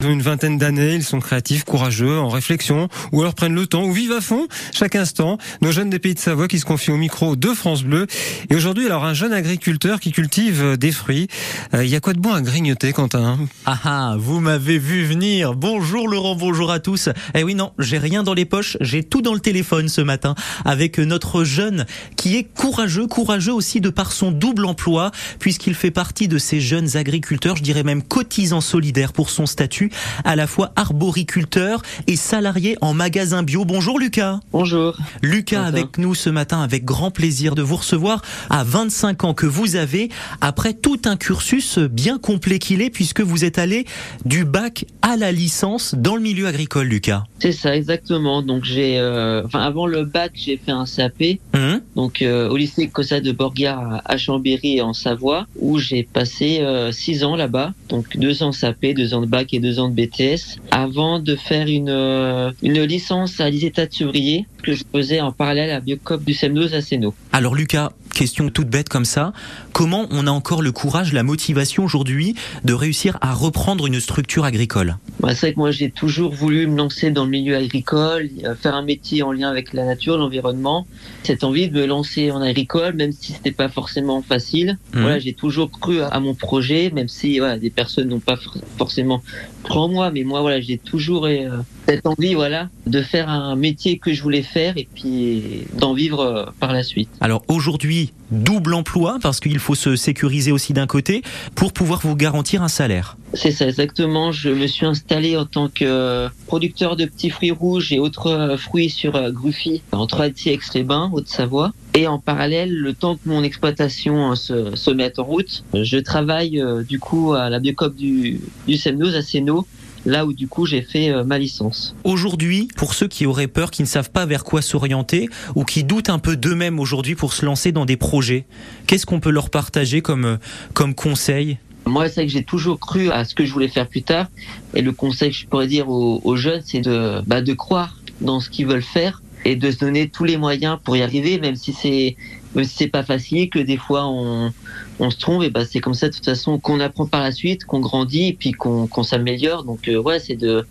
Ils ont une vingtaine d'années, ils sont créatifs, courageux, en réflexion, ou alors prennent le temps, ou vivent à fond chaque instant. Nos jeunes des pays de Savoie qui se confient au micro de France Bleu. Et aujourd'hui, alors un jeune agriculteur qui cultive euh, des fruits. Euh, Il y a quoi de bon à grignoter, Quentin? Ah ah, vous m'avez vu venir. Bonjour Laurent, bonjour à tous. Eh oui non, j'ai rien dans les poches, j'ai tout dans le téléphone ce matin avec notre jeune qui est courageux, courageux aussi de par son double emploi puisqu'il fait partie de ces jeunes agriculteurs, je dirais même cotisants solidaires pour son statut, à la fois arboriculteur et salarié en magasin bio. Bonjour Lucas. Bonjour. Lucas Bonjour. avec nous ce matin avec grand plaisir de vous recevoir à 25 ans que vous avez après tout un cursus bien complet qu'il est puisque vous êtes allé du bac à la licence dans le milieu agricole Lucas. C'est ça, exactement. Donc j'ai, euh, enfin avant le bac, j'ai fait un CAP, Hum donc euh, au lycée Cossa de Borgard à Chambéry en Savoie, où j'ai passé euh, six ans là-bas, donc deux ans CAP, deux ans de bac et deux ans de BTS, avant de faire une euh, une licence à l'ISETA de Sevrier que je faisais en parallèle à Biocop du Semnos à Seno. Alors Lucas, question toute bête comme ça, comment on a encore le courage, la motivation aujourd'hui de réussir à reprendre une structure agricole? Bah, c'est vrai que moi j'ai toujours voulu me lancer dans le milieu agricole, euh, faire un métier en lien avec la nature, l'environnement. Cette envie de me lancer en agricole, même si c'était pas forcément facile. Mhm. Voilà, j'ai toujours cru à, mon projet, même si voilà, des personnes n'ont pas for- forcément cru en moi, mais moi voilà, j'ai toujours euh, cette envie voilà de faire un métier que je voulais faire et puis d'en vivre euh, par la suite. Alors aujourd'hui, double emploi parce qu'il faut se sécuriser aussi d'un côté pour pouvoir vous garantir un salaire. C'est ça exactement. Je me suis installé en tant que euh, producteur de petits fruits rouges et autres euh, fruits sur Gruffy, entre Alti et Aix-les-Bains, Haute-Savoie. Et en parallèle, le temps que mon exploitation se, se mette en route, je travaille du coup à la biocop du, du Semnos à Seno, là où du coup j'ai fait euh, ma licence. Aujourd'hui, pour ceux qui auraient peur, qui ne savent pas vers quoi s'orienter ou qui doutent un peu d'eux-mêmes aujourd'hui pour se lancer dans des projets, qu'est-ce qu'on peut leur partager comme, euh, comme conseil? Moi, c'est vrai que j'ai toujours cru à ce que je voulais faire plus tard. Et le conseil que je pourrais dire aux, aux jeunes, c'est de, bah, de croire dans ce qu'ils veulent faire et de se donner tous les moyens pour y arriver, même si c'est même si c'est pas facile, que des fois on, on se trompe. Et bah, c'est comme ça de toute façon qu'on apprend par la suite, qu'on grandit et puis qu'on qu'on s'améliore. Donc euh, ouais, c'est de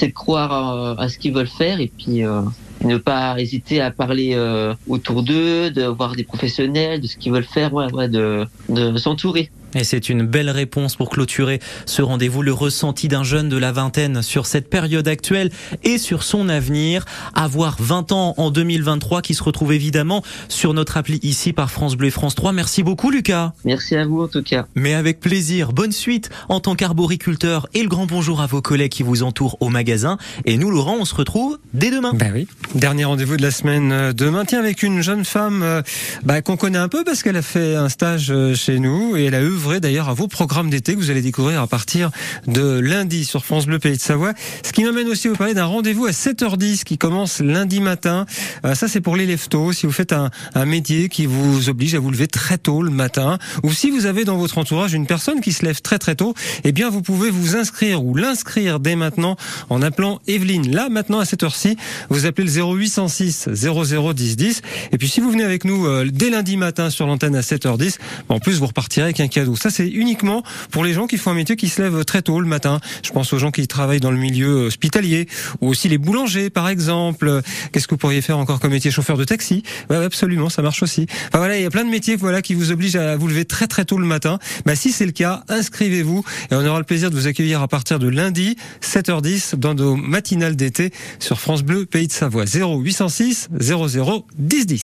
de croire à, à ce qu'ils veulent faire et puis euh, ne pas hésiter à parler euh, autour d'eux, de voir des professionnels, de ce qu'ils veulent faire, ouais, ouais, de, de s'entourer. Et c'est une belle réponse pour clôturer ce rendez-vous, le ressenti d'un jeune de la vingtaine sur cette période actuelle et sur son avenir. Avoir 20 ans en 2023 qui se retrouve évidemment sur notre appli ici par France Bleu et France 3. Merci beaucoup Lucas. Merci à vous en tout cas. Mais avec plaisir, bonne suite en tant qu'arboriculteur et le grand bonjour à vos collègues qui vous entourent au magasin. Et nous Laurent, on se retrouve dès demain. Ben oui. Dernier rendez-vous de la semaine euh, de maintien avec une jeune femme euh, bah, qu'on connaît un peu parce qu'elle a fait un stage euh, chez nous et elle a œuvré d'ailleurs à vos programmes d'été que vous allez découvrir à partir de lundi sur France Bleu Pays de Savoie. Ce qui m'amène aussi à vous parler d'un rendez-vous à 7h10 qui commence lundi matin. Euh, ça c'est pour les lève-tôt. Si vous faites un, métier qui vous oblige à vous lever très tôt le matin ou si vous avez dans votre entourage une personne qui se lève très très tôt, eh bien vous pouvez vous inscrire ou l'inscrire dès maintenant en appelant Evelyne. Là maintenant à cette heure-ci, vous appelez le 0806 00 10 10 et puis si vous venez avec nous euh, dès lundi matin sur l'antenne à 7h10, en plus vous repartirez avec un cadeau. Ça c'est uniquement pour les gens qui font un métier qui se lève très tôt le matin. Je pense aux gens qui travaillent dans le milieu hospitalier ou aussi les boulangers par exemple. Qu'est-ce que vous pourriez faire encore comme métier chauffeur de taxi? Ouais, absolument, ça marche aussi. Enfin voilà, il y a plein de métiers voilà qui vous obligent à vous lever très très tôt le matin. Bah si c'est le cas, inscrivez-vous et on aura le plaisir de vous accueillir à partir de lundi 7h10 dans nos matinales d'été sur France Bleu Pays de Savoie 0806 00 10 10.